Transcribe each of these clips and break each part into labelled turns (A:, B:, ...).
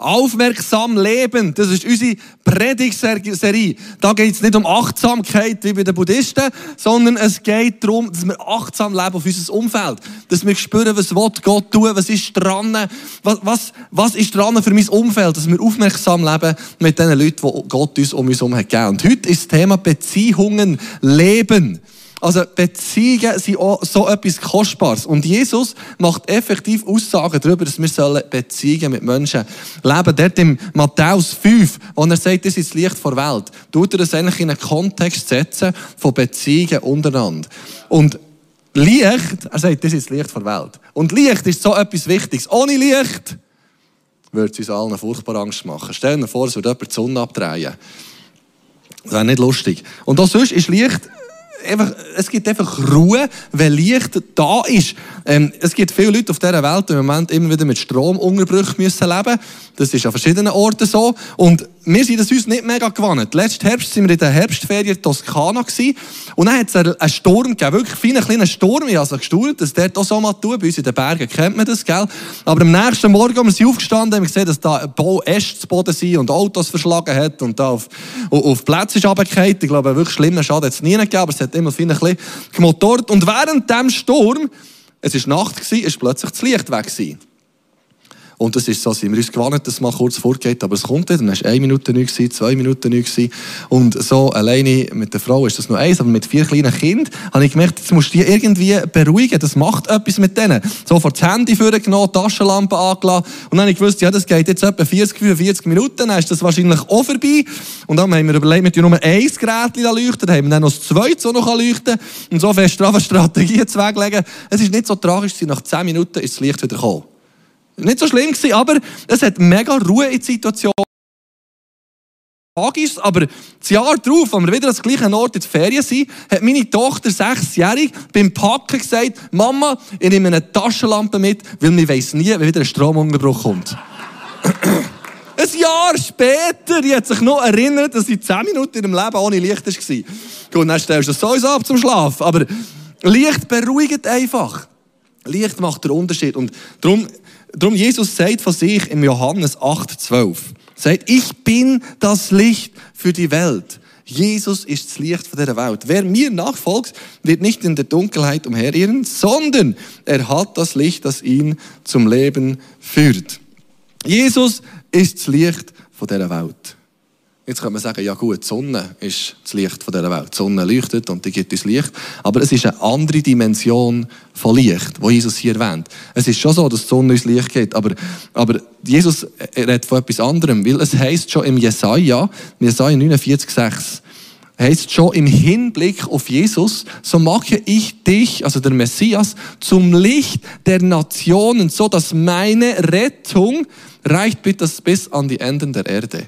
A: Aufmerksam leben, das ist unsere Predigtserie. Da geht es nicht um Achtsamkeit wie bei den Buddhisten, sondern es geht darum, dass wir achtsam leben auf unser Umfeld. Dass wir spüren, was Gott tun was ist dran, was, was, was ist dran für mein Umfeld, dass wir aufmerksam leben mit den Leuten, die Gott uns um uns herum hat gegeben. Und heute ist das Thema Beziehungen, Leben. Also Beziehungen sind auch so etwas Kostbares. Und Jesus macht effektiv Aussagen darüber, dass wir Beziehungen mit Menschen leben. Dort im Matthäus 5, wo er sagt, das ist das Licht der Welt, tut er das eigentlich in einen Kontext setzen von Beziehungen untereinander. Und Licht, er sagt, das ist das Licht der Welt. Und Licht ist so etwas Wichtiges. Ohne Licht würde es uns allen furchtbar Angst machen. Stell dir vor, es würde jemand die Sonne abdrehen. Das wäre nicht lustig. Und auch sonst ist Licht einfach, es gibt einfach Ruhe, wenn Licht da ist. Ähm, es gibt viele Leute auf dieser Welt, die im Moment immer wieder mit Stromunterbrüchen müssen leben Das ist an verschiedenen Orten so. Und wir sind das uns nicht mega gewohnt. Letzten Herbst sind wir in der Herbstferien in Toskana. Und dann hat es einen Sturm gegeben. Wirklich feinen kleinen Sturm. Ich habe also gestaunt, dass der auch so mal tut. Bei uns in den Bergen kennt man das, gell? Aber am nächsten Morgen, als wir aufgestanden, haben wir gesehen, dass da ein Bau Äste zu Boden sind und Autos verschlagen hat und da auf, auf Plätze ist runtergefallen. Ich glaube, wirklich schlimmer Schaden hat es nie gegeben, aber es hat immer ein bisschen gemotort. Und während dem Sturm, es war Nacht, ist plötzlich das Licht weg gewesen. Und das ist so, sind wir uns gewarnt, dass es mal kurz vorgeht, aber es kommt nicht. Dann war eine Minute nicht, gewesen, zwei Minuten nicht. Gewesen. Und so alleine mit der Frau ist das nur eins, aber mit vier kleinen Kindern habe ich gemerkt, jetzt musst du die irgendwie beruhigen. Das macht etwas mit denen. Sofort das Handy vorgenommen, Taschenlampe angelassen. Und dann habe ich gewusst, ja, das geht jetzt etwa 40, 45 Minuten, dann ist das wahrscheinlich auch vorbei. Und dann haben wir überlegt, wir nur ein Gerät leuchten, dann haben wir dann noch das zweite so noch leuchten und so fest drauf Strategien zu weglegen. Es ist nicht so tragisch, nach 10 Minuten ist das Licht wieder gekommen. Nicht so schlimm gewesen, aber es hat mega Ruhe in der Situation. Aber das Jahr darauf, als wir wieder an der gleichen Ort in der Ferien sind, hat meine Tochter, sechsjährig, beim Packen gesagt, Mama, ich nehme eine Taschenlampe mit, weil wir weiss nie, wie wieder ein Stromunterbruch kommt. ein Jahr später, die hat sich noch erinnert, dass sie zehn Minuten in ihrem Leben ohne Licht war. Gut, dann stellst du das sowieso ab zum Schlaf. Aber Licht beruhigt einfach. Licht macht den Unterschied. Und darum Darum Jesus sagt von sich im Johannes 8,12, sagt, ich bin das Licht für die Welt. Jesus ist das Licht von der Welt. Wer mir nachfolgt, wird nicht in der Dunkelheit umherirren, sondern er hat das Licht, das ihn zum Leben führt. Jesus ist das Licht von der Welt. Jetzt kann man sagen, ja gut, die Sonne ist das Licht von dieser Welt. Die Sonne leuchtet und die gibt uns Licht. Aber es ist eine andere Dimension von Licht, wo Jesus hier erwähnt. Es ist schon so, dass die Sonne uns Licht gibt, aber, aber Jesus redet von etwas anderem, weil es heißt schon im Jesaja, Jesaja 49, 6, heißt schon im Hinblick auf Jesus, so mache ich dich, also der Messias, zum Licht der Nationen, so dass meine Rettung reicht bis an die Enden der Erde.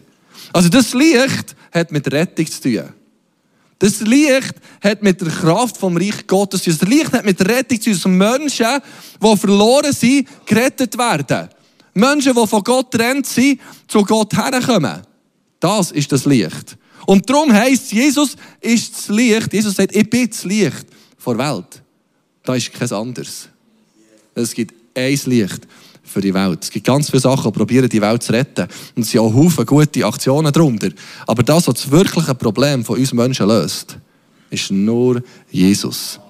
A: Also das Licht hat mit Rettung zu tun. Das Licht hat mit der Kraft vom Reich Gottes zu tun. Das Licht hat mit Rettung zu tun, Menschen, die verloren sind, gerettet werden. Menschen, die von Gott trennt sind, zu Gott herkommen. Das ist das Licht. Und darum heisst Jesus ist das Licht. Jesus sagt, ich bin das Licht der Welt. Da ist kein anderes. Es gibt ein Licht für die Welt. Es gibt ganz viele Sachen, die probieren, die Welt zu retten. Und es sind auch Haufen gute Aktionen darunter. Aber das, was das wirkliche Problem von uns Menschen löst, ist nur Jesus.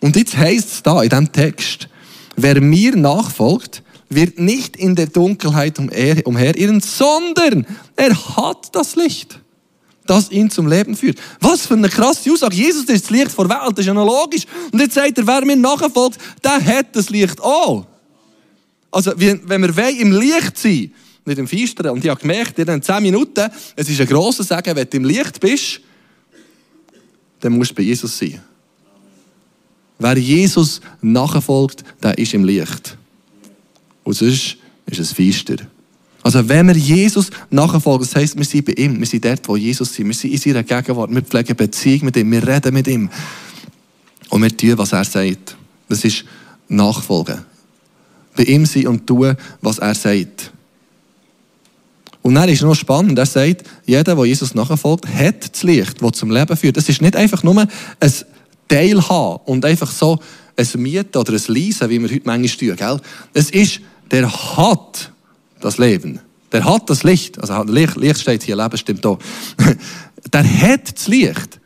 A: Und jetzt heißt es da in diesem Text, wer mir nachfolgt, wird nicht in der Dunkelheit umherirren, sondern er hat das Licht, das ihn zum Leben führt. Was für eine krasse Aussage. Jesus ist das Licht vor der Welt, das ist ja noch logisch. Und jetzt sagt er, wer mir nachfolgt, der hat das Licht auch. Also, wenn wir im Licht sein nicht im Feistern. Und ich habe gemerkt, in den 10 Minuten, es ist ein grosser Sagen, wenn du im Licht bist, dann musst du bei Jesus sein. Wer Jesus nachfolgt, der ist im Licht. Und sonst ist es Feister. Also wenn wir Jesus nachfolgen, das heisst, wir sind bei ihm, wir sind dort, wo Jesus ist, wir sind in seiner Gegenwart, wir pflegen Beziehung mit ihm, wir reden mit ihm. Und wir tun, was er sagt. Das ist Nachfolgen bei ihm sein und tun, was er sagt. Und dann ist noch spannend, er sagt, jeder, der Jesus nachfolgt, hat das Licht, das zum Leben führt. Es ist nicht einfach nur ein Teilhaben und einfach so ein Mieten oder ein Leisen, wie wir heute manchmal tun. Gell? Es ist, der hat das Leben. Der hat das Licht. Also Licht, Licht steht hier, Leben stimmt da. Der hat das Licht.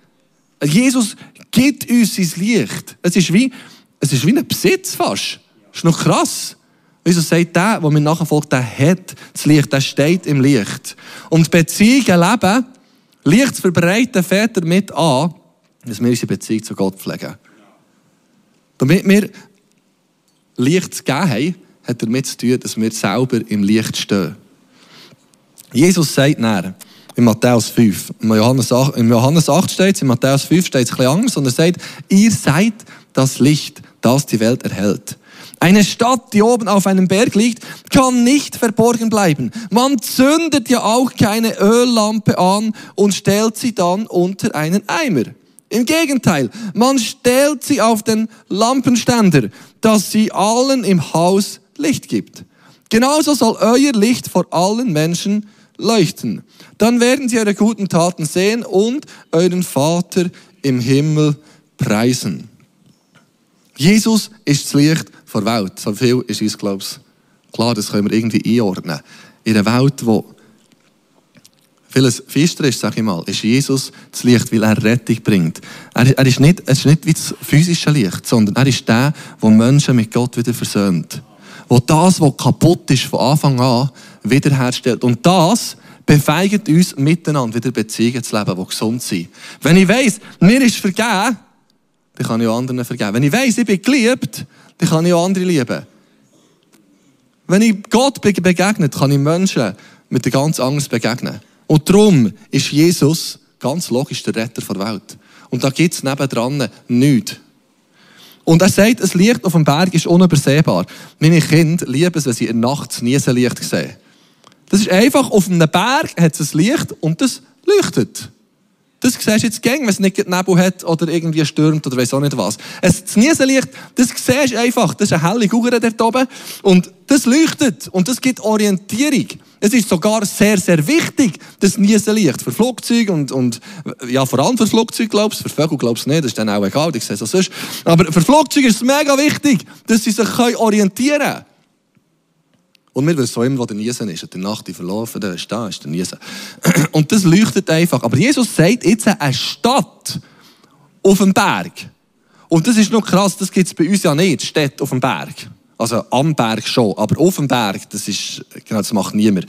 A: Jesus gibt uns sein Licht. Es ist wie, es ist wie ein Besitz fast. Ist noch krass. Wieso sagt der, der mir nachfolgt, der hat das Licht, der steht im Licht. Und Beziehungen leben, Licht zu verbreiten, fährt damit an, dass wir unsere Beziehung zu Gott pflegen. Damit wir Licht zu geben haben, hat damit zu tun, dass wir selber im Licht stehen. Jesus sagt näher, in Matthäus 5. In Johannes 8, in Johannes 8 steht es, in Matthäus 5 steht es ein bisschen anders und er sagt, ihr seid das Licht, das die Welt erhält. Eine Stadt, die oben auf einem Berg liegt, kann nicht verborgen bleiben. Man zündet ja auch keine Öllampe an und stellt sie dann unter einen Eimer. Im Gegenteil, man stellt sie auf den Lampenständer, dass sie allen im Haus Licht gibt. Genauso soll euer Licht vor allen Menschen leuchten. Dann werden sie eure guten Taten sehen und euren Vater im Himmel preisen. Jesus ist das Licht der Welt. So viel ist uns, glaube ich, klar, das können wir irgendwie einordnen. In einer Welt, wo vieles finster ist, sage ich mal, ist Jesus das Licht, weil er Rettung bringt. Er, er ist nicht, es ist nicht wie das physische Licht, sondern er ist der, der Menschen mit Gott wieder versöhnt. Wo das, was kaputt ist, von Anfang an wiederherstellt. Und das befeigt uns, miteinander wieder Beziehungen zu leben, die gesund sind. Wenn ich weiss, mir ist vergeben, dann kann ich auch anderen vergeben. Wenn ich weiss, ich bin geliebt, dann kann ich auch andere lieben. Wenn ich Gott begegnet, kann ich Menschen mit der ganz anders begegnen. Und darum ist Jesus ganz logisch der Retter der Welt. Und da gibt es nebendran nichts. Und er sagt, ein Licht auf dem Berg ist unübersehbar. Meine Kinder lieben es, wenn sie in der Nacht nie ein Licht sehen. Das ist einfach, auf einem Berg hat es ein Licht und das leuchtet. Das siehst du jetzt gäng, wenn es nicht Nebel hat oder irgendwie stürmt oder weiß auch nicht was. das Niesenlicht, das siehst du einfach. Das ist eine helle Gugere dort oben. Und das leuchtet. Und das gibt Orientierung. Es ist sogar sehr, sehr wichtig, das Niesenlicht. Für Flugzeuge und, und, ja, vor allem für Flugzeuge, glaubst du. Für Vögel glaubst du nicht. Das ist dann auch egal. Ich sehe es sonst. Aber für Flugzeuge ist es mega wichtig, dass sie sich orientieren können. Und wir wissen auch immer, wo der Niesen ist. Und die Nacht, die verlaufen, da ist da, ist der Niesen. Und das leuchtet einfach. Aber Jesus sagt jetzt eine Stadt auf dem Berg. Und das ist noch krass, das gibt es bei uns ja nicht, Städte auf dem Berg. Also am Berg schon, aber auf dem Berg, das ist, genau, das macht niemand.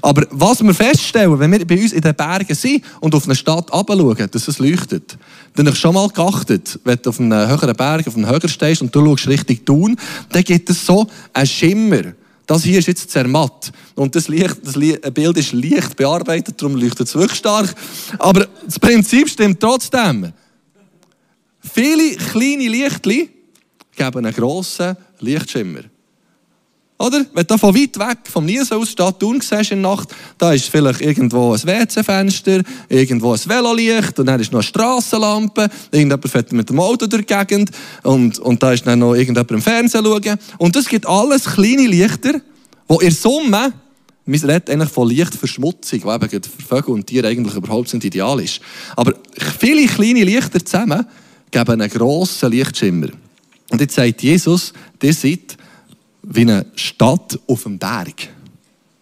A: Aber was wir feststellen, wenn wir bei uns in den Bergen sind und auf eine Stadt schauen, dass es leuchtet, dann habe ich schon mal geachtet, wenn du auf einem höheren Berg, auf einem höher stehst und du schaust Richtung Tun, dann gibt es so einen Schimmer. Das hier ist jetzt zermatt. Und das, Licht, das Bild ist leicht bearbeitet, darum leuchtet es wirklich stark. Aber das Prinzip stimmt trotzdem. Viele kleine Lichtli geben einen grossen Lichtschimmer. Oder? Wenn du von weit weg vom Niesen aus Stadt Thun siehst in der Nacht, da ist vielleicht irgendwo ein WC-Fenster, irgendwo ein Velolicht und dann ist noch eine Strassenlampe, irgendjemand fährt mit dem Auto durch die Gegend und, und da ist dann noch irgendjemand im Fernsehen schauen. Und das gibt alles kleine Lichter, die in Summe, wir reden eigentlich von Lichtverschmutzung, die eben für Vögel und Tiere eigentlich überhaupt nicht ideal ist. Aber viele kleine Lichter zusammen geben einen grossen Lichtschimmer. Und jetzt sagt Jesus, ihr seid wie eine Stadt auf dem Berg.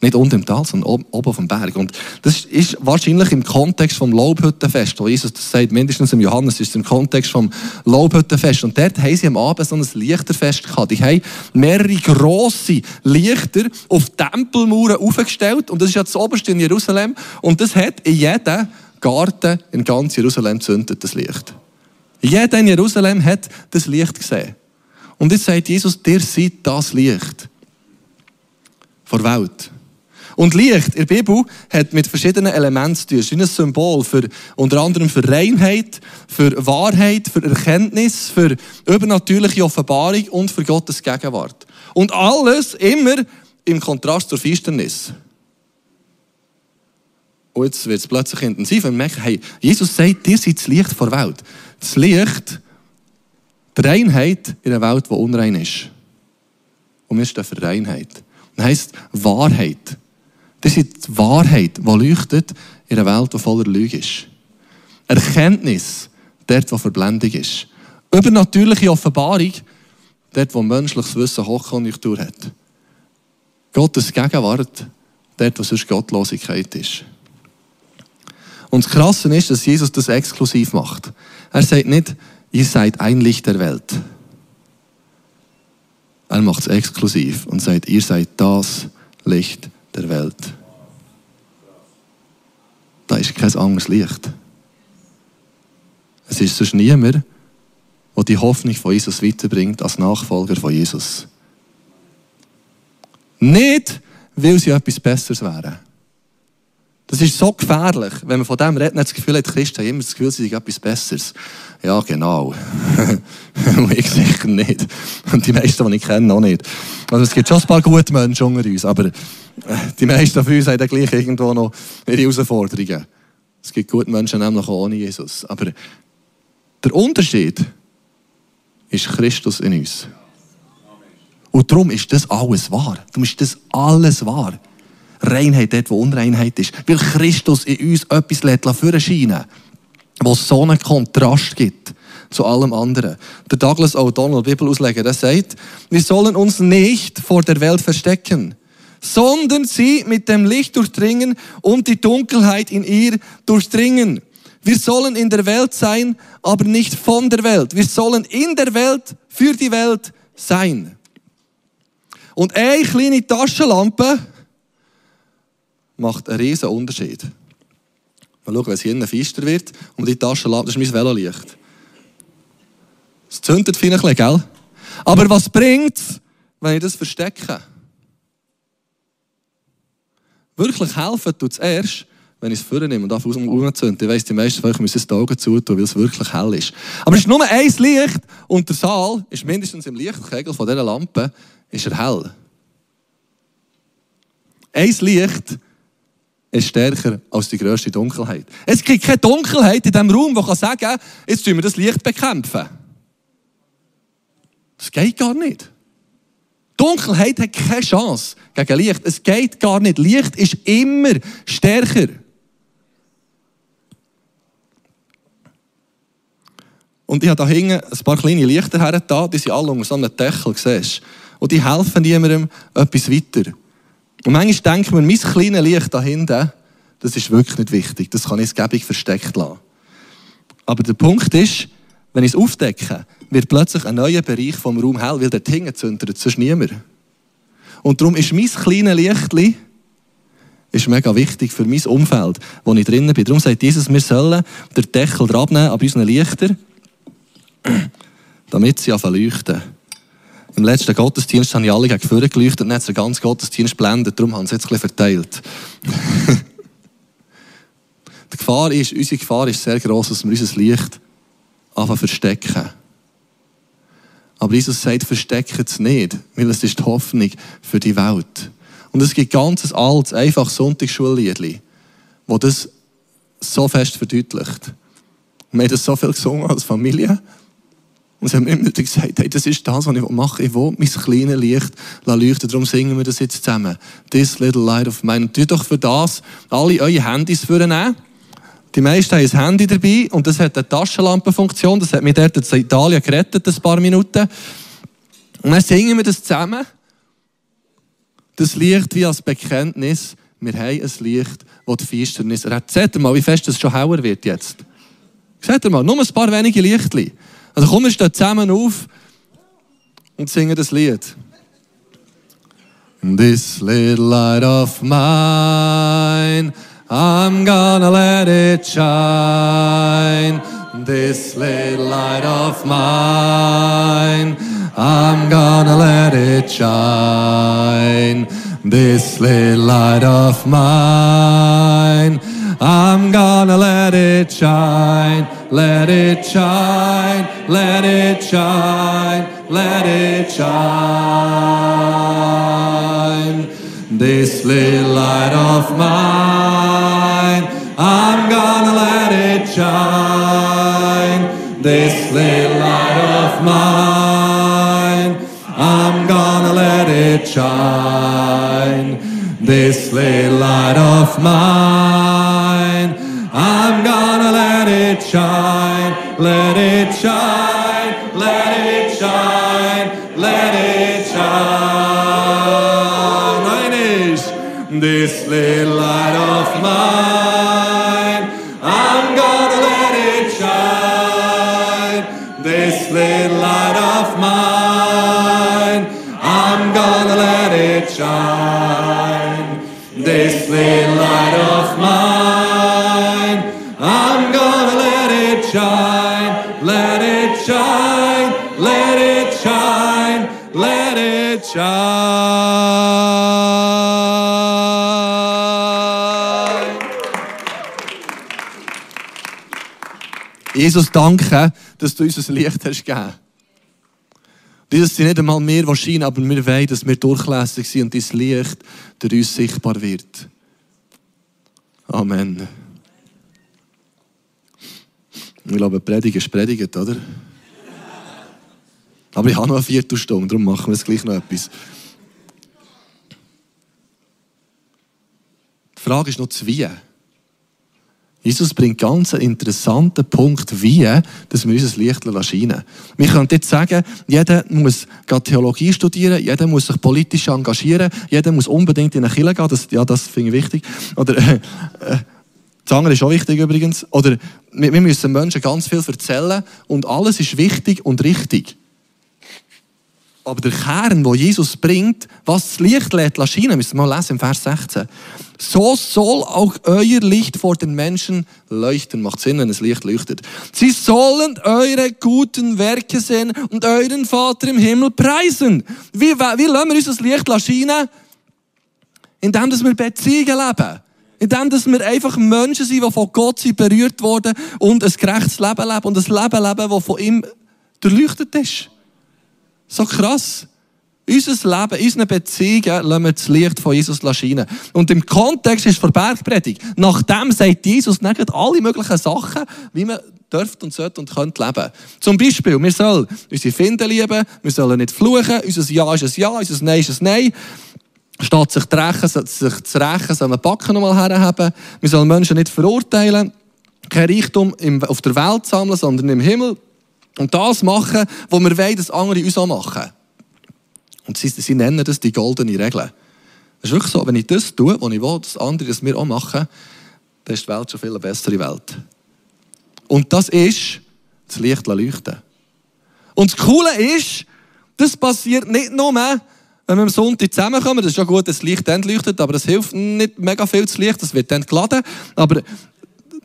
A: Nicht unten im Tal, sondern oben, oben auf dem Berg. Und das ist wahrscheinlich im Kontext vom Laubhüttenfest, wo Jesus das sagt, mindestens im Johannes ist es im Kontext vom Laubhüttenfest. Und dort haben sie am Abend so ein Lichterfest gehabt. Die haben mehrere grosse Lichter auf Tempelmauern aufgestellt. Und das ist ja das oberste in Jerusalem. Und das hat in jedem Garten in ganz Jerusalem zündet das Licht. Jeder in Jerusalem hat das Licht gesehen. Und jetzt sagt Jesus, dir seid das Licht vor Welt. Und Licht in der Bibel hat mit verschiedenen Elementen zu tun. Es ist ein Symbol für, unter anderem für Reinheit, für Wahrheit, für Erkenntnis, für übernatürliche Offenbarung und für Gottes Gegenwart. Und alles immer im Kontrast zur Finsternis. Und jetzt wird es plötzlich intensiv und merken, hey, Jesus sagt, dir seid das Licht vor Welt. Das Licht die Reinheit in einer Welt, die unrein ist. Und wir stehen für Reinheit. Das heisst Wahrheit. Das ist die Wahrheit, die leuchtet in einer Welt, die voller Lüge ist. Erkenntnis, dort, wo Verblendung ist. Übernatürliche Offenbarung, dort, wo menschliches Wissen Hochkonjunktur hat. Gottes Gegenwart, dort, wo sonst Gottlosigkeit ist. Und das Krasse ist, dass Jesus das exklusiv macht. Er sagt nicht, ihr seid ein Licht der Welt. Er macht es exklusiv und sagt, ihr seid das Licht der Welt. Da ist kein anderes Licht. Es ist sonst niemand, der die Hoffnung von Jesus weiterbringt als Nachfolger von Jesus. Nicht, weil sie etwas Besseres wären. Das ist so gefährlich, wenn man von dem redet, das Gefühl hat, Christen haben immer das Gefühl, sie sind etwas Besseres. Ja, genau. ich sicher nicht. Und die meisten, die ich kenne, auch nicht. Also es gibt schon ein paar gute Menschen unter uns, aber äh, die meisten von uns haben dann gleich irgendwo noch ihre Herausforderungen. Es gibt gute Menschen nämlich auch ohne Jesus. Aber der Unterschied ist Christus in uns. Und darum ist das alles wahr. Darum ist das alles wahr. Reinheit dort, wo Unreinheit ist. Weil Christus in uns etwas lässt scheinen wo es so einen Kontrast gibt zu allem anderen. Der Douglas O'Donnell, Bibelausleger, der sagt, wir sollen uns nicht vor der Welt verstecken, sondern sie mit dem Licht durchdringen und die Dunkelheit in ihr durchdringen. Wir sollen in der Welt sein, aber nicht von der Welt. Wir sollen in der Welt für die Welt sein. Und eine kleine Taschenlampe macht einen riesen Unterschied. Mal schauen, wenn es hier feister wird und die Taschenlampe, das ist mein Velolicht. Es zündet vielleicht, gell? Aber was bringt es, wenn ich das verstecke? Wirklich helfen tut es erst, wenn ich es vornehme und anfange umzuzünden. Ich weiss, die meisten von euch müssen die Augen zutun, weil es wirklich hell ist. Aber es ist nur ein Licht und der Saal ist mindestens im Lichtkegel von dieser Lampe ist er hell. Ein Licht ist stärker als die grösste Dunkelheit. Es gibt keine Dunkelheit in diesem Raum, die sagen kann, jetzt tun wir das Licht bekämpfen. Das geht gar nicht. Dunkelheit hat keine Chance gegen Licht. Es geht gar nicht. Licht ist immer stärker. Und ich habe da hinten ein paar kleine Lichter her, die sind alle unter so einem Deckel, siehst Und die helfen niemandem etwas weiter. Und manchmal denken wir, mein kleines Licht da hinten, das ist wirklich nicht wichtig. Das kann ich gebig versteckt lassen. Aber der Punkt ist, wenn ich es aufdecke, wird plötzlich ein neuer Bereich vom Raum hell, weil der hinten zündet sonst niemand. Und darum ist mein kleines Lichtli ist mega wichtig für mein Umfeld, wo ich drinnen bin. Darum sagt Jesus, wir sollen den Deckel abnehmen an unseren Lichtern, damit sie anfangen leuchten. Im letzten Gottesdienst haben ich alle gegen vorne geleuchtet und dann hat den ganzen Gottesdienst blendet, darum haben sie jetzt ein verteilt. die Gefahr ist, unsere Gefahr ist sehr gross, dass wir unser Licht anfangen verstecken. Aber Jesus sagt, versteckt es nicht, weil es ist die Hoffnung für die Welt. Und es gibt ganz altes, einfach Sonntagsschulliedli, wo das so fest verdeutlicht. wir haben das so viel gesungen als Familie. Und sie haben immer gesagt, hey, das ist das, was ich mache. Ich will mein kleines Licht leuchten. Darum singen wir das jetzt zusammen. This little light of mine. Und tut doch für das alle eure Handys vornehmen. Die meisten haben ein Handy dabei und das hat eine Taschenlampenfunktion. Das hat mich dort in Italien gerettet, ein paar Minuten. Und dann singen wir das zusammen. Das Licht wie als Bekenntnis. Wir haben ein Licht, das die Finsternis rettet. Seht ihr mal, wie fest es schon heller wird jetzt. Seht ihr mal, nur ein paar wenige Lichtchen. Also komm, wir stehen zusammen auf und singen das Lied. This little light of mine, I'm gonna let it shine. This little light of mine, I'm gonna let it shine. This little light of mine, I'm gonna let it shine, let it shine, let it shine, let it shine. This little light of mine, I'm gonna let it shine. This little light of mine, I'm gonna let it shine. This little light of mine, I'm gonna shine, let it shine, let it shine, let it shine. this little light shine. Jesus, danke, dass du uns ein Licht hast gegeben. Dieses sind nicht einmal wir, die aber wir wollen, dass wir durchlässig sind und dein Licht durch uns sichtbar wird. Amen. Ich glaube, Predigt ist predigt, oder? Aber ich habe noch eine Viertelstunde, darum machen wir jetzt gleich noch etwas. Die Frage ist noch das Wie. Jesus bringt ganz einen interessanten Punkt, wie dass wir unser Licht scheinen Wir können jetzt sagen, jeder muss Theologie studieren, jeder muss sich politisch engagieren, jeder muss unbedingt in eine Kirche gehen, das, ja, das finde ich wichtig. Oder, äh, äh, das andere ist auch wichtig übrigens. Oder wir, wir müssen Menschen ganz viel erzählen und alles ist wichtig und richtig. Aber der Kern, wo Jesus bringt, was das Licht lädt scheinen, müssen wir mal lesen im Vers 16. So soll auch euer Licht vor den Menschen leuchten. Macht Sinn, wenn das Licht leuchtet. Sie sollen eure guten Werke sehen und euren Vater im Himmel preisen. Wie, wie lassen wir uns das Licht scheinen? Indem wir Beziehungen leben. Indem wir einfach Menschen sind, die von Gott sind berührt wurden und ein gerechtes Leben leben und ein Leben leben, das von ihm durchleuchtet ist. So krass. Unser Leben, unsere Beziehungen lassen wir das Licht von Jesus scheinen. Und im Kontext ist vor Bergpredigt. Nachdem sagt Jesus nicht alle möglichen Sachen, wie man dürft und sollte und könnte leben. Zum Beispiel, wir sollen unsere Finden lieben, wir sollen nicht fluchen, unser Ja ist ein Ja, unser Nein ist ein Nein. Statt sich zu rächen, sich zu rächen, sollen wir Backen nochmal herhaben. Wir sollen Menschen nicht verurteilen, kein Reichtum auf der Welt sammeln, sondern im Himmel. Und das machen, was wir wollen, dass andere uns auch machen. Und sie, sie nennen das die goldene Regel. Das ist wirklich so, wenn ich das tue, was ich will, dass andere das mir auch machen, dann ist die Welt schon viel eine bessere Welt. Und das ist das Licht leuchten. Und das Coole ist, das passiert nicht nur, wenn wir am Sonntag zusammenkommen. Das ist ja gut, dass das Licht dann leuchtet, aber das hilft nicht mega viel, das Licht, das wird dann geladen. Aber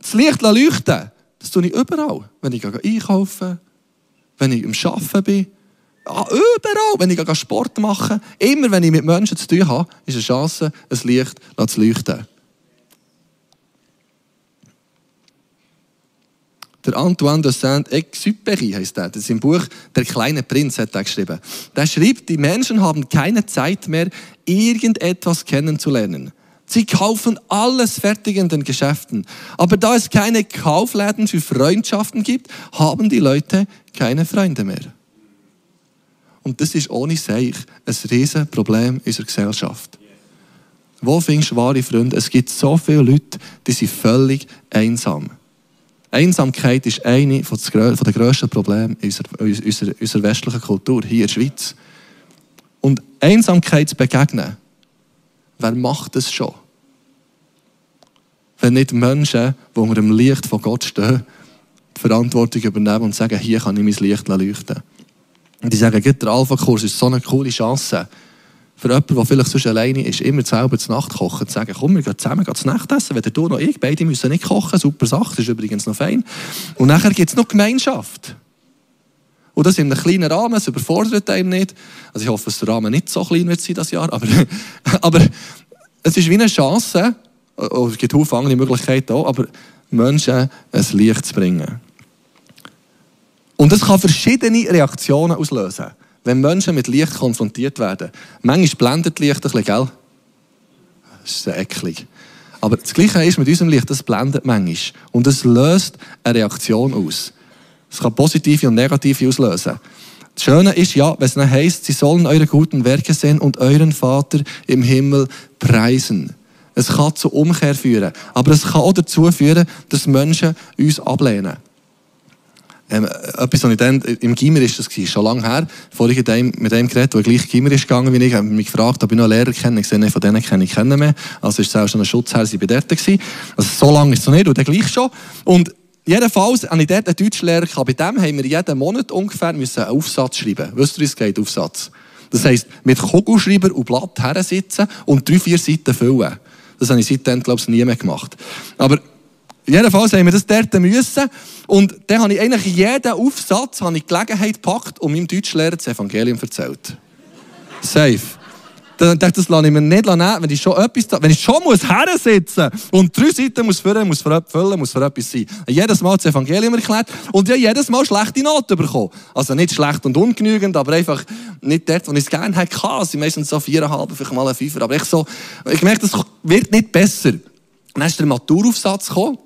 A: das Licht leuchten, das tue ich überall. Wenn ich einkaufen wenn ich am Arbeiten bin, ah, überall, wenn ich Sport mache, immer wenn ich mit Menschen zu tun habe, ist eine Chance, ein Licht zu leuchten. Der Antoine de Saint-Exupéry heißt er. Das ist im Buch Der kleine Prinz hat er geschrieben. Der schrieb, die Menschen haben keine Zeit mehr, irgendetwas kennenzulernen. Sie kaufen alles fertig in den Geschäften. Aber da es keine Kaufläden für Freundschaften gibt, haben die Leute keine Freunde mehr. Und das ist ohne Seich ein riesen Problem unserer Gesellschaft. Wo findest du wahre Freunde? Es gibt so viele Leute, die sind völlig einsam. Einsamkeit ist eine der grössten Probleme unserer, unserer, unserer westlichen Kultur hier in der Schweiz. Und Einsamkeit zu begegnen, Wer macht das schon? Wenn nicht Menschen, die unter dem Licht von Gott stehen, die Verantwortung übernehmen und sagen, hier kann ich mein Licht leuchten. Und die sagen, der Alpha-Kurs ist so eine coole Chance, für jemanden, der vielleicht sonst alleine ist, immer selber zur Nacht kochen, zu sagen, komm, wir gehen zusammen zu Nacht essen, weder du noch ich, beide müssen nicht kochen, super Sache, das ist übrigens noch fein. Und nachher gibt es noch Gemeinschaft. Und das in einem kleinen Rahmen, es überfordert einen nicht. Also ich hoffe, dass der Rahmen nicht so klein wird sein das Jahr, aber, aber es ist wie eine Chance, oh, es gibt viele andere Möglichkeiten auch, aber Menschen ein Licht zu bringen. Und es kann verschiedene Reaktionen auslösen, wenn Menschen mit Licht konfrontiert werden. Manchmal blendet Licht ein bisschen, gell? Das ist eklig. Aber das Gleiche ist mit unserem Licht, das blendet manchmal. Und es löst eine Reaktion aus. Es kann positive und negative auslösen. Das Schöne ist ja, wenn es dann heisst, sie sollen eure guten Werke sehen und euren Vater im Himmel preisen. Es kann zu Umkehr führen, aber es kann auch dazu führen, dass Menschen uns ablehnen. Ähm, etwas, was ich dann, im Gimmer ist das schon lange her, vorhin einem, mit einem geredet, der gleich Gimmer ist gegangen wie ich, habe mich gefragt, ob ich noch einen Lehrer kenne. Ich sehe, von denen kenne ich keinen mehr. Also ist es auch schon ein Schutzherr, sie bei dort gewesen. Also so lange ist es noch nicht, und dann gleich schon. Und jedenfalls habe ich dort einen Deutschlehrer gehabt. Bei dem haben wir jeden Monat ungefähr einen Aufsatz schreiben. Wisst ihr, es geht, Aufsatz? Das heisst, mit Kugelschreiber und Blatt sitzen und drei, vier Seiten füllen. Das habe ich seitdem, glaube ich, nie mehr gemacht. Aber Jedenfalls haben wir das dort müssen. Und dann habe ich eigentlich jeden Aufsatz habe ich Gelegenheit gepackt und meinem Deutschlehrer das Evangelium erzählt. Safe. Dann dachte ich, das lasse ich mir nicht nehmen, wenn ich schon etwas, wenn ich schon muss hersitzen und drei Seiten muss füllen, muss füllen, muss für etwas sein. Jedes Mal das Evangelium erklärt und ja jedes Mal schlechte Noten bekommen. Also nicht schlecht und ungenügend, aber einfach nicht dort, wo ich es gerne hätte. Sie meistens so viereinhalb, vielleicht mal ein Fünfer. Aber ich so, ich merke, das wird nicht besser. Dann ist der Maturaufsatz gekommen.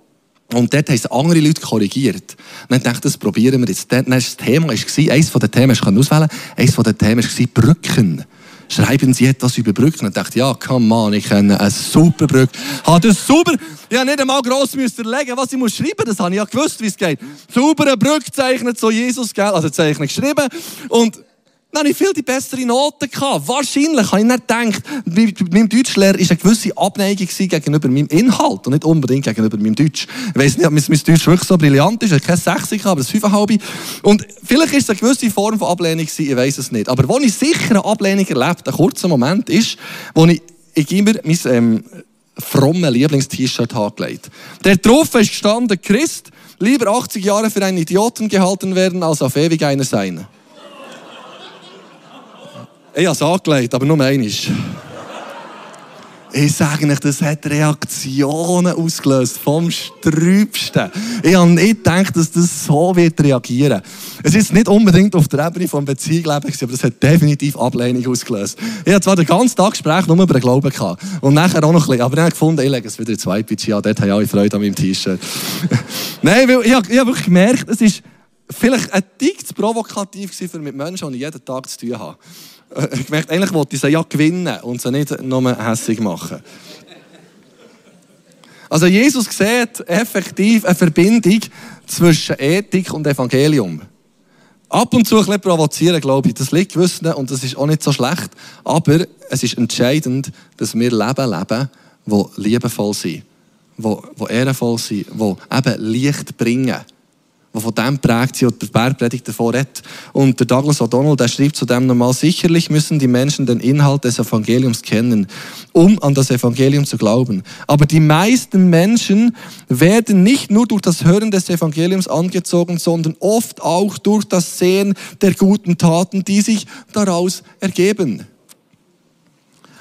A: Und dort haben es andere Leute korrigiert. Und dann dachte das probieren wir jetzt. Dann war das Thema, eines von den Themen, ich kann auswählen, eines den Themen war Brücken. Schreiben Sie etwas über Brücken? Und ich dachte, ja, come on, ich kenne eine super Brücke. Hat das super, ich habe nicht einmal gross müssen legen, was ich muss schreiben, das habe ich ja gewusst, wie es geht. Saubere Brücke zeichnet so Jesus, gell? Also zeichnet geschrieben. Und dann hatte ich viel die bessere Noten. Gehabt. Wahrscheinlich habe ich nicht gedacht, mit meinem Deutschlehrer war eine gewisse Abneigung gegenüber meinem Inhalt und nicht unbedingt gegenüber meinem Deutsch. Ich weiss nicht, ob mein Deutsch wirklich so brillant ist. Ich habe keine 6, aber das 5,5. Und vielleicht ist es eine gewisse Form von Ablehnung ich weiß es nicht. Aber wo ich sicher eine Ablehnung erlebt, ein kurzer Moment ist, wo ich, ich immer mein ähm, fromme Lieblingst-T-Shirt angelegt Der drauf ist gestanden, Christ, lieber 80 Jahre für einen Idioten gehalten werden, als auf ewig einer sein. Ich habe es angelegt, aber nur einmal. Ich sage nicht, das hat Reaktionen ausgelöst vom Sträubsten. Ich habe nicht gedacht, dass das so wird reagieren. Es ist nicht unbedingt auf der Ebene vom Beziehungsleben, aber das hat definitiv Ablehnung ausgelöst. Ich habe zwar den ganzen Tag Gespräch nur über den Glauben gehabt. Und nachher auch noch ein bisschen. Aber ich habe gefunden, ich lege es wieder in zwei Budget an. Dort haben alle Freude an meinem T-Shirt. Nein, weil ich habe, ich habe wirklich gemerkt, es ist vielleicht ein Tick zu provokativ für mit Menschen, die ich jeden Tag zu tun habe. Äh, ich merke, eigentlich wollte ich sie ja gewinnen und sie nicht nur hässig machen. Also Jesus sieht effektiv eine Verbindung zwischen Ethik und Evangelium. Ab und zu ein bisschen provozieren, glaube ich, das liegt gewissen und das ist auch nicht so schlecht. Aber es ist entscheidend, dass wir Leben leben, wo liebevoll sind, wo ehrenvoll sind, wo eben Licht bringen die von dem prägt sie und der Bergpredigt davor redet. Und der Douglas O'Donnell, der schreibt zu dem nochmal, sicherlich müssen die Menschen den Inhalt des Evangeliums kennen, um an das Evangelium zu glauben. Aber die meisten Menschen werden nicht nur durch das Hören des Evangeliums angezogen, sondern oft auch durch das Sehen der guten Taten, die sich daraus ergeben.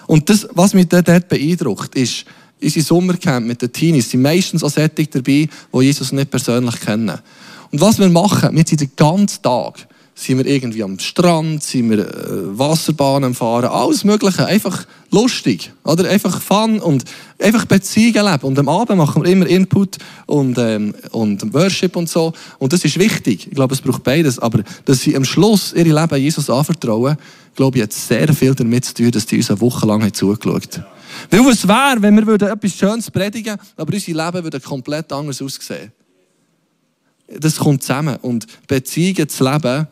A: Und das, was mich dort beeindruckt, ist, unsere Sommercamp mit den Teenies sind meistens auch solche dabei, die Jesus nicht persönlich kennen. Und was wir machen, wir sind den ganzen Tag, sind wir irgendwie am Strand, sind wir äh, Wasserbahnen fahren, alles Mögliche, einfach lustig, oder? Einfach Fun und einfach Beziehungen leben. Und am Abend machen wir immer Input und, ähm, und Worship und so. Und das ist wichtig. Ich glaube, es braucht beides. Aber dass sie am Schluss ihre Leben Jesus anvertrauen, glaube ich, hat sehr viel damit zu tun, dass die uns eine Woche lang zugeschaut haben. Weil was wäre, wenn wir etwas Schönes predigen, aber unser Leben würde komplett anders aussehen das kommt zusammen. Und Beziehungen zu leben,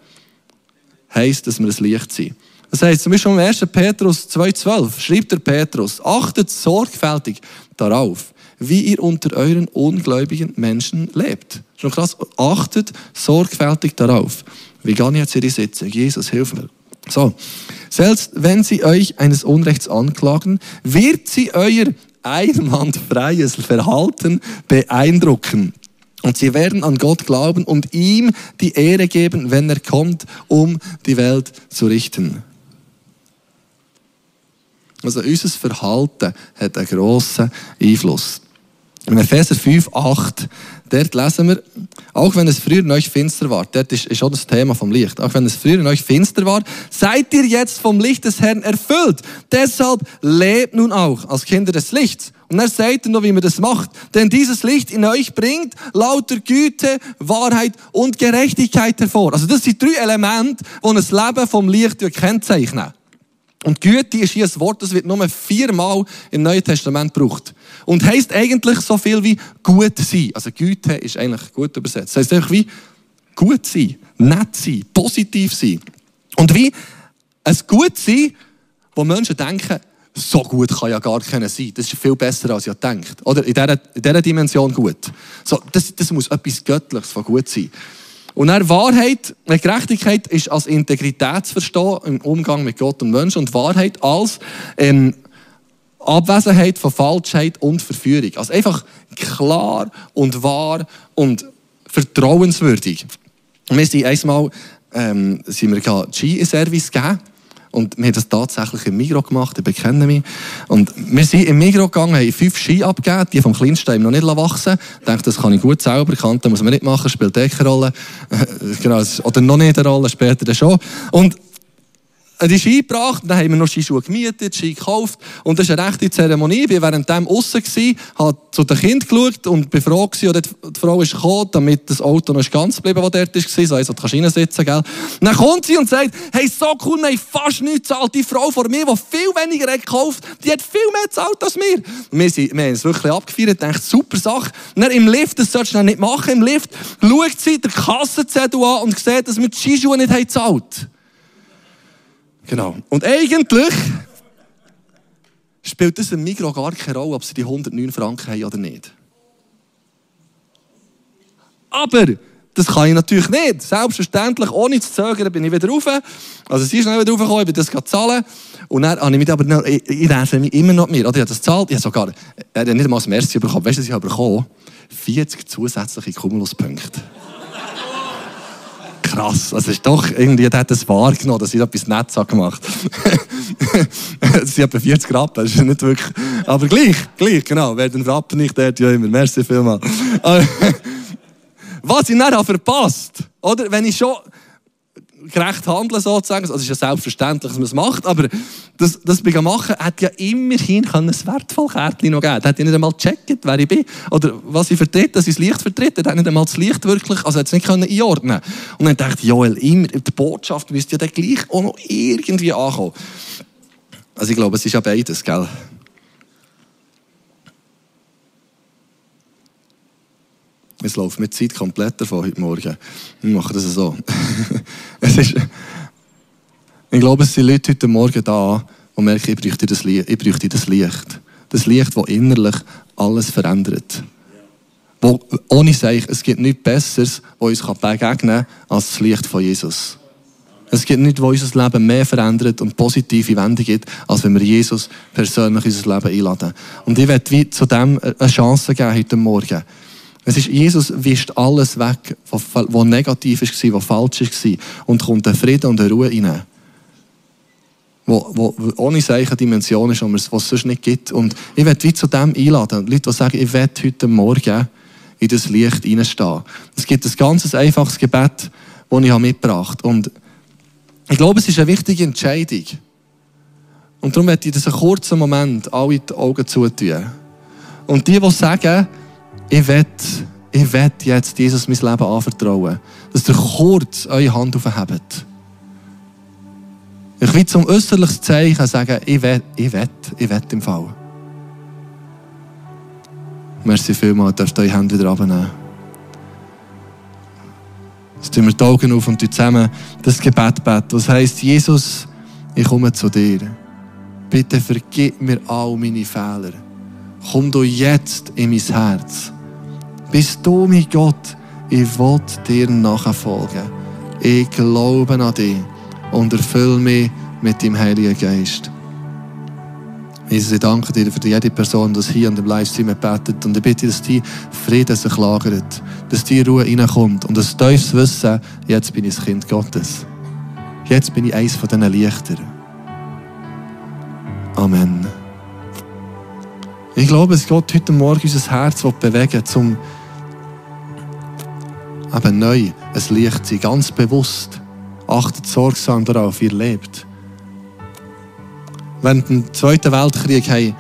A: heisst, dass wir ein Licht sind. Das heisst, zum Beispiel im 1. Petrus 2,12 schreibt der Petrus, achtet sorgfältig darauf, wie ihr unter euren ungläubigen Menschen lebt. Schon krass, achtet sorgfältig darauf. Wie gehe ich jetzt in die Sitzung? Jesus, hilf mir. So. Selbst wenn sie euch eines Unrechts anklagen, wird sie euer einwandfreies Verhalten beeindrucken. Und sie werden an Gott glauben und ihm die Ehre geben, wenn er kommt, um die Welt zu richten. Also unser Verhalten hat einen grossen Einfluss. In Epheser 5, 8, dort lesen wir, auch wenn es früher in euch finster war, dort ist, auch das Thema vom Licht, auch wenn es früher in euch finster war, seid ihr jetzt vom Licht des Herrn erfüllt. Deshalb lebt nun auch als Kinder des Lichts. Und er sagt noch, wie man das macht. Denn dieses Licht in euch bringt lauter Güte, Wahrheit und Gerechtigkeit hervor. Also das sind drei Elemente, die ein Leben vom Licht kennzeichnen. Und Güte ist hier ein Wort, das wird nur viermal im Neuen Testament gebraucht. Und heisst eigentlich so viel wie gut sein. Also Güte ist eigentlich gut übersetzt. Das heisst einfach wie gut sein, nett sein, positiv sein. Und wie ein Gut sein, wo Menschen denken, so gut kann ja gar keiner sein. Das ist viel besser, als ich denkt. Oder in dieser, in dieser Dimension gut. So, das, das muss etwas Göttliches von gut sein. Und dann Wahrheit, Gerechtigkeit ist als Integrität zu verstehen im Umgang mit Gott und Menschen und Wahrheit als ähm, Abwesenheit von Falschheit und Verführung. Also einfach klar und wahr und vertrauenswürdig. Wir sind einmal ähm, sind wir Ski-Service gegeben. Und wir haben das tatsächlich im Migro gemacht, ich bekenne mich. Und wir sind im Migro gegangen, haben fünf Ski abgegeben, die vom kleinsten haben noch nicht wachsen Ich dachte, das kann ich gut selber, Kanten muss man nicht machen, spielt eh keine Rolle. genau, oder noch nicht eine Rolle, später dann schon. Und die Ski gebracht, dann haben wir noch Skischuhe gemietet, Ski gekauft und das ist eine rechte Zeremonie. Ich war während dem aussen, habe zu den Kindern geschaut und bin froh gewesen, und die Frau ist gekommen, damit das Auto noch ganz geblieben, das dort war, so wo du reinsitzen gell. Dann kommt sie und sagt, hey, so cool, wir haben fast nichts gezahlt. Die Frau vor mir, die viel weniger hat gekauft, die hat viel mehr gezahlt als wir. Und wir, sind, wir haben es wirklich abgefeiert, dachte, super Sache. Dann im Lift, das solltest du nicht machen, im Lift, schaut sie den Kassenzettel an und sieht, dass wir die Skischuhe nicht gezahlt haben. Genau. Und eigentlich spielt das im Migros gar keine Rolle, ob sie die 109 Franken haben oder nicht. Aber das kann ich natürlich nicht. Selbstverständlich, ohne zu zögern, bin ich wieder rauf. Also sie ist schnell wieder raufgekommen, ich bin das zahlen. Und dann habe ich mich aber noch, ich, ich rechne mich immer noch mehr. Oder ich habe das gezahlt, ich habe sogar, er hat nicht einmal das Merci bekommen. Weißt du, was ich habe bekommen? 40 zusätzliche Cumuluspunkte krass. Also ist doch, irgendwie hat es wahrgenommen, dass ich etwas Nettes gemacht habe. Sie haben 40 Rappen, das ist nicht wirklich, aber gleich, gleich, genau. Wer den Rappen nicht hat, ja immer. Merci vielmals. Was ich dann verpasst, oder? Wenn ich schon gerecht handeln sozusagen. Also es ist ja selbstverständlich, dass man es macht, aber das, das bei machen hat ja immerhin ein wertvolles Kärtchen noch gegeben. Hat ja nicht einmal gecheckt, wer ich bin oder was ich vertrete, dass ich das Licht vertrete. Er hat nicht einmal das Licht wirklich, also hat es nicht einordnen Und dann dachte ich, Joel, immer, die Botschaft müsste ja dann gleich auch noch irgendwie ankommen. Also ich glaube, es ist ja beides, gell? Es läuft mit Zeit komplett davon heute Morgen. Wir machen das so. es ist, ich glaube, es sind Leute heute Morgen da, die merken, ich bräuchte das, Licht. Ich bräuchte das Licht. Das Licht, das innerlich alles verändert. Wo, ohne Seich, es gibt nichts Besseres, das uns begegnen kann, als das Licht von Jesus. Es gibt nichts, was unser Leben mehr verändert und positive Wendung gibt, als wenn wir Jesus persönlich in unser Leben einladen. Und ich werde zu dem eine Chance geben heute Morgen. Es ist, Jesus wischt alles weg, was, was negativ war, was falsch war, und kommt ein Frieden und eine Ruhe rein. Wo, wo ohne solche Dimension ist, die es sonst nicht gibt. Und ich werde wie zu dem einladen. Leute, die sagen, ich werde heute Morgen in das Licht hineinstehen. Es gibt ein ganz einfaches Gebet, das ich mitgebracht habe. Und ich glaube, es ist eine wichtige Entscheidung. Und darum werde ich das einen kurzen Moment alle die Augen zutun. Und die, die sagen, ich will, ich will jetzt Jesus mein Leben anvertrauen. Dass ihr kurz eure Hand aufhebt. Ich will zum äußerlichen Zeichen sagen, ich will, ich will, ich will im Fall. Merci vielmals, dürft eure Hände wieder abnehmen. Jetzt tun wir die Augen auf und zusammen das Gebet beten. Das heisst, Jesus, ich komme zu dir. Bitte vergib mir all meine Fehler. Komm du jetzt in mein Herz. Bist du mein Gott? Ich will dir nachfolgen. Ich glaube an dich und erfülle mich mit dem Heiligen Geist. Jesus, ich danke dir für jede Person, die hier an dem Livestream betet. Und ich bitte, dass die Frieden sich lagert, dass die Ruhe reinkommt und dass du wissen, jetzt bin ich das Kind Gottes. Jetzt bin ich eins von diesen Lichtern. Amen. Ich glaube, es Gott heute Morgen unser Herz bewegen zum eben neu ein Licht sein, ganz bewusst. Achtet sorgsam darauf, ihr lebt. Während dem Zweiten Weltkrieg haben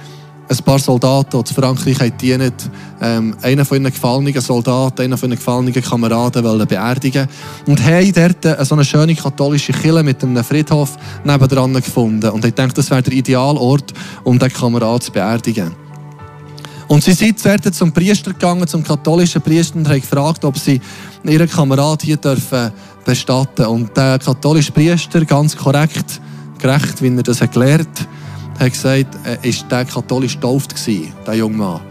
A: ein paar Soldaten, in Frankreich dienen, ähm, einen von ihren gefallenen Soldaten, einen von ihren gefallenen Kameraden wollen beerdigen und haben dort so eine schöne katholische Kirche mit einem Friedhof nebendran gefunden und ich denke, das wäre der Idealort, um diesen Kameraden zu beerdigen. Und sie sind zuerst zum Priester gegangen, zum katholischen Priester, und haben gefragt, ob sie ihren Kamerad hier dürfen bestatten Und der katholische Priester, ganz korrekt, gerecht, wie er das hat gelernt hat, gesagt, äh, ist der katholisch getauft gewesen, der junge Mann. Und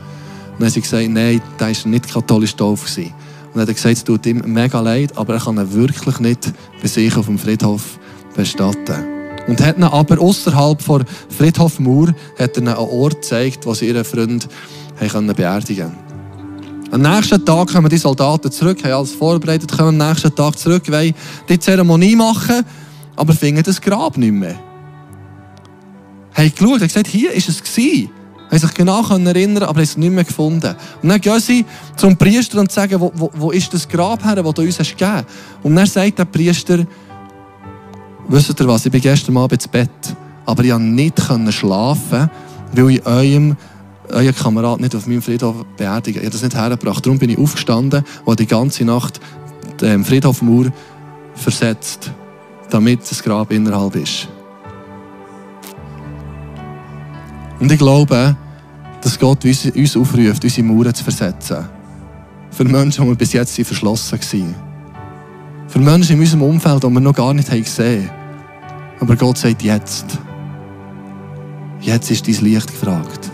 A: dann haben sie gesagt, nein, der war nicht katholisch getauft gewesen. Und dann hat er gesagt, es tut ihm mega leid, aber er kann ihn wirklich nicht bei sich auf dem Friedhof bestatten. Und hat ihn aber außerhalb von Friedhof Mur hat er einen Ort gezeigt, wo sie ihren Freund haben beerdigen. Am nächsten Tag kommen die Soldaten zurück, haben alles vorbereitet, kommen am nächsten Tag zurück, wollen die Zeremonie machen, aber finden das Grab nicht mehr. Haben geschaut, haben gesagt, hier ist es gewesen. Haben sich genau erinnern, aber haben es nicht mehr gefunden. Und dann gehen sie zum Priester und sagen, wo, wo, wo ist das Grab her, das du uns hast gegeben Und dann sagt der Priester, wisst ihr was, ich bin gestern Abend ins Bett, aber ich konnte nicht schlafen, weil ich eurem euer Kamerad nicht auf meinem Friedhof beerdigen. Ich habe das nicht hergebracht. Darum bin ich aufgestanden und die ganze Nacht den Friedhof Mauer versetzt, damit das Grab innerhalb ist. Und ich glaube, dass Gott uns aufruft, unsere Mauern zu versetzen. Für Menschen, die wir bis jetzt verschlossen waren. Für Menschen in unserem Umfeld, die wir noch gar nicht gesehen haben. Aber Gott sagt jetzt. Jetzt ist dein Licht gefragt.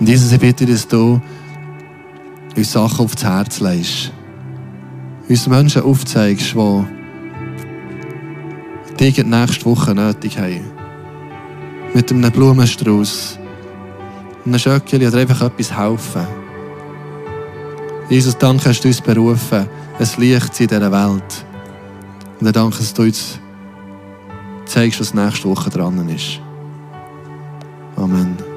A: Und Jesus, ich bitte, dass du uns Sachen aufs Herz legst. Uns Menschen aufzeigst, die die nächste Woche nötig haben. Mit einem Blumenstrauß, einem Schöckchen oder einfach etwas helfen. Jesus, danke, hast du uns berufen, ein Licht in dieser Welt. Und ich danke, dass du uns zeigst, was nächste Woche dran ist. Amen.